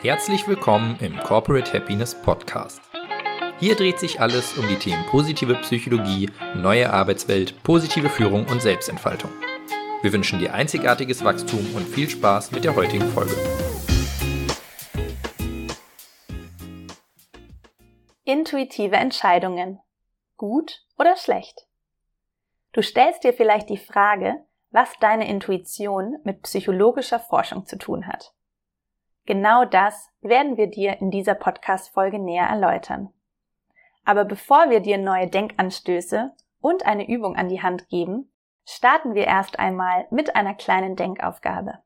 Herzlich willkommen im Corporate Happiness Podcast. Hier dreht sich alles um die Themen positive Psychologie, neue Arbeitswelt, positive Führung und Selbstentfaltung. Wir wünschen dir einzigartiges Wachstum und viel Spaß mit der heutigen Folge. Intuitive Entscheidungen. Gut oder schlecht? Du stellst dir vielleicht die Frage, was deine Intuition mit psychologischer Forschung zu tun hat. Genau das werden wir dir in dieser Podcast-Folge näher erläutern. Aber bevor wir dir neue Denkanstöße und eine Übung an die Hand geben, starten wir erst einmal mit einer kleinen Denkaufgabe.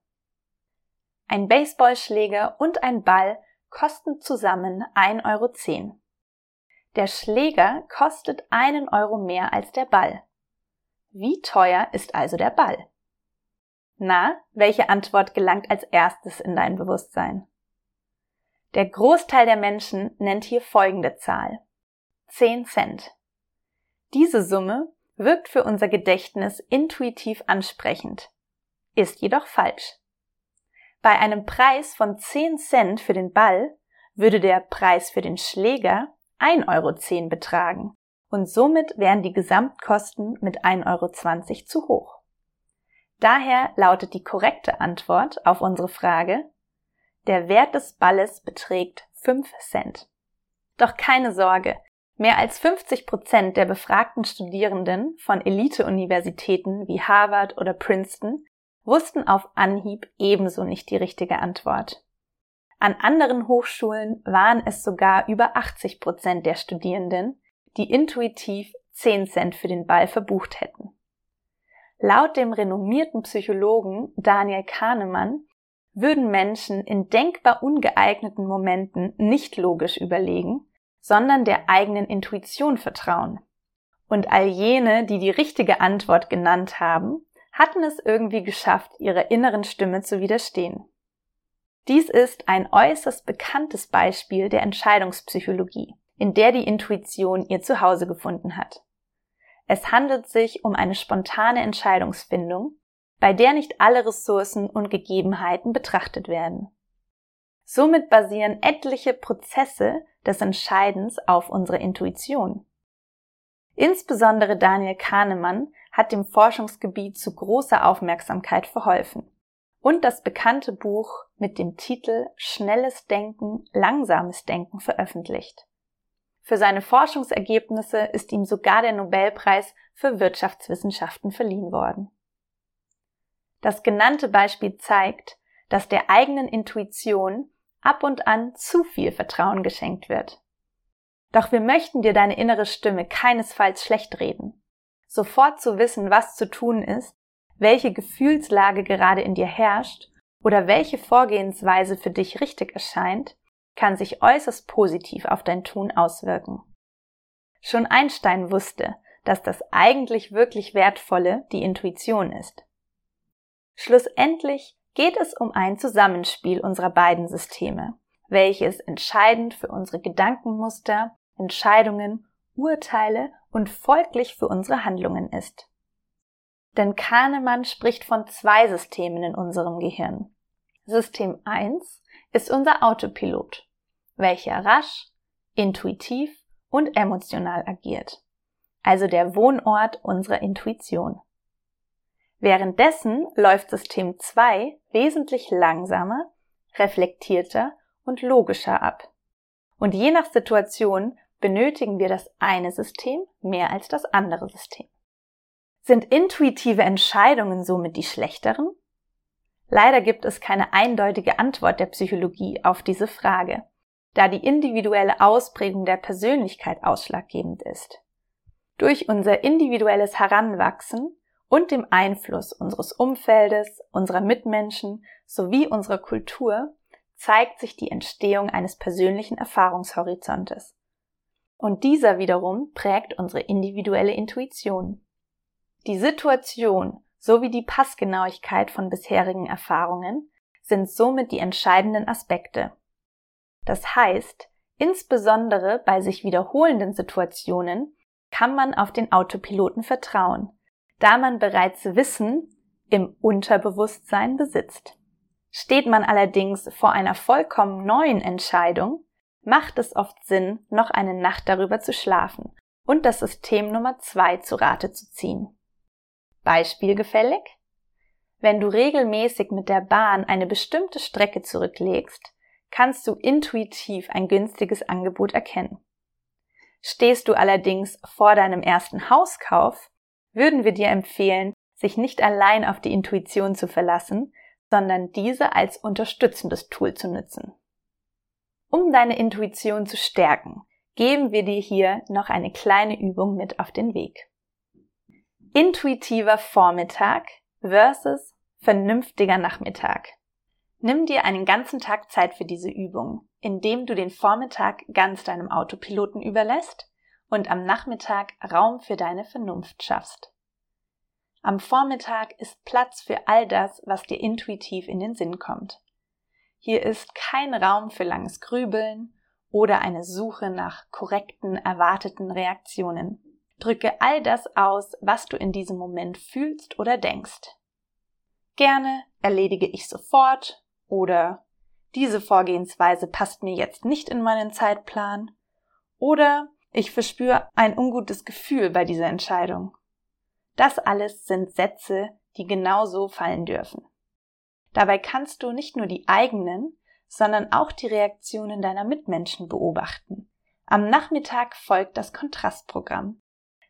Ein Baseballschläger und ein Ball kosten zusammen 1,10 Euro. Der Schläger kostet einen Euro mehr als der Ball. Wie teuer ist also der Ball? Na, welche Antwort gelangt als erstes in dein Bewusstsein? Der Großteil der Menschen nennt hier folgende Zahl. 10 Cent. Diese Summe wirkt für unser Gedächtnis intuitiv ansprechend, ist jedoch falsch. Bei einem Preis von 10 Cent für den Ball würde der Preis für den Schläger 1,10 Euro betragen und somit wären die Gesamtkosten mit 1,20 Euro zu hoch. Daher lautet die korrekte Antwort auf unsere Frage, der Wert des Balles beträgt 5 Cent. Doch keine Sorge, mehr als 50 Prozent der befragten Studierenden von Elite-Universitäten wie Harvard oder Princeton wussten auf Anhieb ebenso nicht die richtige Antwort. An anderen Hochschulen waren es sogar über 80 Prozent der Studierenden, die intuitiv 10 Cent für den Ball verbucht hätten. Laut dem renommierten Psychologen Daniel Kahnemann würden Menschen in denkbar ungeeigneten Momenten nicht logisch überlegen, sondern der eigenen Intuition vertrauen. Und all jene, die die richtige Antwort genannt haben, hatten es irgendwie geschafft, ihrer inneren Stimme zu widerstehen. Dies ist ein äußerst bekanntes Beispiel der Entscheidungspsychologie, in der die Intuition ihr Zuhause gefunden hat. Es handelt sich um eine spontane Entscheidungsfindung, bei der nicht alle Ressourcen und Gegebenheiten betrachtet werden. Somit basieren etliche Prozesse des Entscheidens auf unserer Intuition. Insbesondere Daniel Kahnemann hat dem Forschungsgebiet zu großer Aufmerksamkeit verholfen und das bekannte Buch mit dem Titel Schnelles Denken, langsames Denken veröffentlicht. Für seine Forschungsergebnisse ist ihm sogar der Nobelpreis für Wirtschaftswissenschaften verliehen worden. Das genannte Beispiel zeigt, dass der eigenen Intuition ab und an zu viel Vertrauen geschenkt wird. Doch wir möchten dir deine innere Stimme keinesfalls schlecht reden. Sofort zu wissen, was zu tun ist, welche Gefühlslage gerade in dir herrscht oder welche Vorgehensweise für dich richtig erscheint, kann sich äußerst positiv auf dein Tun auswirken. Schon Einstein wusste, dass das eigentlich wirklich Wertvolle die Intuition ist. Schlussendlich geht es um ein Zusammenspiel unserer beiden Systeme, welches entscheidend für unsere Gedankenmuster, Entscheidungen, Urteile und folglich für unsere Handlungen ist. Denn Kahnemann spricht von zwei Systemen in unserem Gehirn. System 1 ist unser Autopilot, welcher rasch, intuitiv und emotional agiert, also der Wohnort unserer Intuition. Währenddessen läuft System 2 wesentlich langsamer, reflektierter und logischer ab. Und je nach Situation benötigen wir das eine System mehr als das andere System. Sind intuitive Entscheidungen somit die schlechteren? Leider gibt es keine eindeutige Antwort der Psychologie auf diese Frage, da die individuelle Ausprägung der Persönlichkeit ausschlaggebend ist. Durch unser individuelles Heranwachsen und dem Einfluss unseres Umfeldes, unserer Mitmenschen sowie unserer Kultur zeigt sich die Entstehung eines persönlichen Erfahrungshorizontes. Und dieser wiederum prägt unsere individuelle Intuition. Die Situation sowie die Passgenauigkeit von bisherigen Erfahrungen sind somit die entscheidenden Aspekte. Das heißt, insbesondere bei sich wiederholenden Situationen kann man auf den Autopiloten vertrauen, da man bereits Wissen im Unterbewusstsein besitzt. Steht man allerdings vor einer vollkommen neuen Entscheidung, macht es oft Sinn, noch eine Nacht darüber zu schlafen und das System Nummer zwei zu Rate zu ziehen. Beispiel gefällig? Wenn du regelmäßig mit der Bahn eine bestimmte Strecke zurücklegst, kannst du intuitiv ein günstiges Angebot erkennen. Stehst du allerdings vor deinem ersten Hauskauf, würden wir dir empfehlen, sich nicht allein auf die Intuition zu verlassen, sondern diese als unterstützendes Tool zu nutzen. Um deine Intuition zu stärken, geben wir dir hier noch eine kleine Übung mit auf den Weg. Intuitiver Vormittag versus vernünftiger Nachmittag. Nimm dir einen ganzen Tag Zeit für diese Übung, indem du den Vormittag ganz deinem Autopiloten überlässt und am Nachmittag Raum für deine Vernunft schaffst. Am Vormittag ist Platz für all das, was dir intuitiv in den Sinn kommt. Hier ist kein Raum für langes Grübeln oder eine Suche nach korrekten, erwarteten Reaktionen. Drücke all das aus, was du in diesem Moment fühlst oder denkst. Gerne erledige ich sofort oder diese Vorgehensweise passt mir jetzt nicht in meinen Zeitplan oder ich verspüre ein ungutes Gefühl bei dieser Entscheidung. Das alles sind Sätze, die genauso fallen dürfen. Dabei kannst du nicht nur die eigenen, sondern auch die Reaktionen deiner Mitmenschen beobachten. Am Nachmittag folgt das Kontrastprogramm.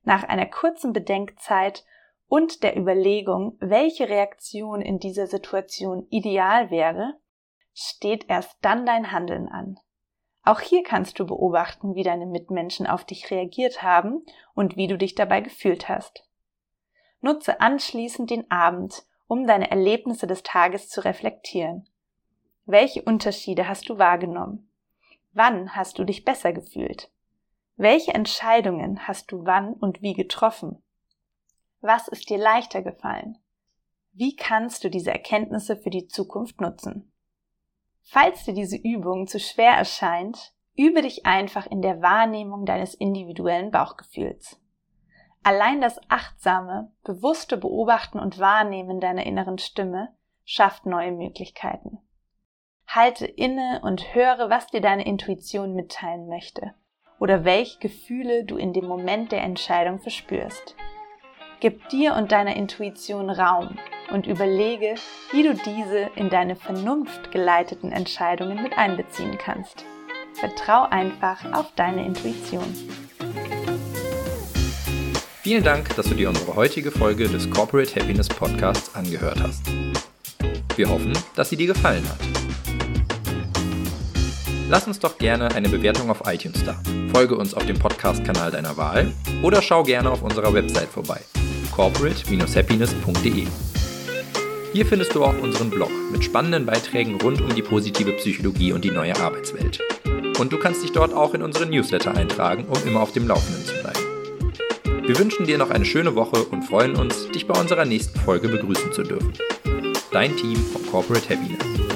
Nach einer kurzen Bedenkzeit und der Überlegung, welche Reaktion in dieser Situation ideal wäre, steht erst dann dein Handeln an. Auch hier kannst du beobachten, wie deine Mitmenschen auf dich reagiert haben und wie du dich dabei gefühlt hast. Nutze anschließend den Abend, um deine Erlebnisse des Tages zu reflektieren. Welche Unterschiede hast du wahrgenommen? Wann hast du dich besser gefühlt? Welche Entscheidungen hast du wann und wie getroffen? Was ist dir leichter gefallen? Wie kannst du diese Erkenntnisse für die Zukunft nutzen? Falls dir diese Übung zu schwer erscheint, übe dich einfach in der Wahrnehmung deines individuellen Bauchgefühls. Allein das achtsame, bewusste Beobachten und Wahrnehmen deiner inneren Stimme schafft neue Möglichkeiten. Halte inne und höre, was dir deine Intuition mitteilen möchte oder welche Gefühle du in dem Moment der Entscheidung verspürst. Gib dir und deiner Intuition Raum und überlege, wie du diese in deine Vernunft geleiteten Entscheidungen mit einbeziehen kannst. Vertrau einfach auf deine Intuition. Vielen Dank, dass du dir unsere heutige Folge des Corporate Happiness Podcasts angehört hast. Wir hoffen, dass sie dir gefallen hat. Lass uns doch gerne eine Bewertung auf iTunes da. Folge uns auf dem Podcast-Kanal deiner Wahl oder schau gerne auf unserer Website vorbei. corporate-happiness.de Hier findest du auch unseren Blog mit spannenden Beiträgen rund um die positive Psychologie und die neue Arbeitswelt. Und du kannst dich dort auch in unseren Newsletter eintragen, um immer auf dem Laufenden zu bleiben. Wir wünschen dir noch eine schöne Woche und freuen uns, dich bei unserer nächsten Folge begrüßen zu dürfen. Dein Team von Corporate Happiness.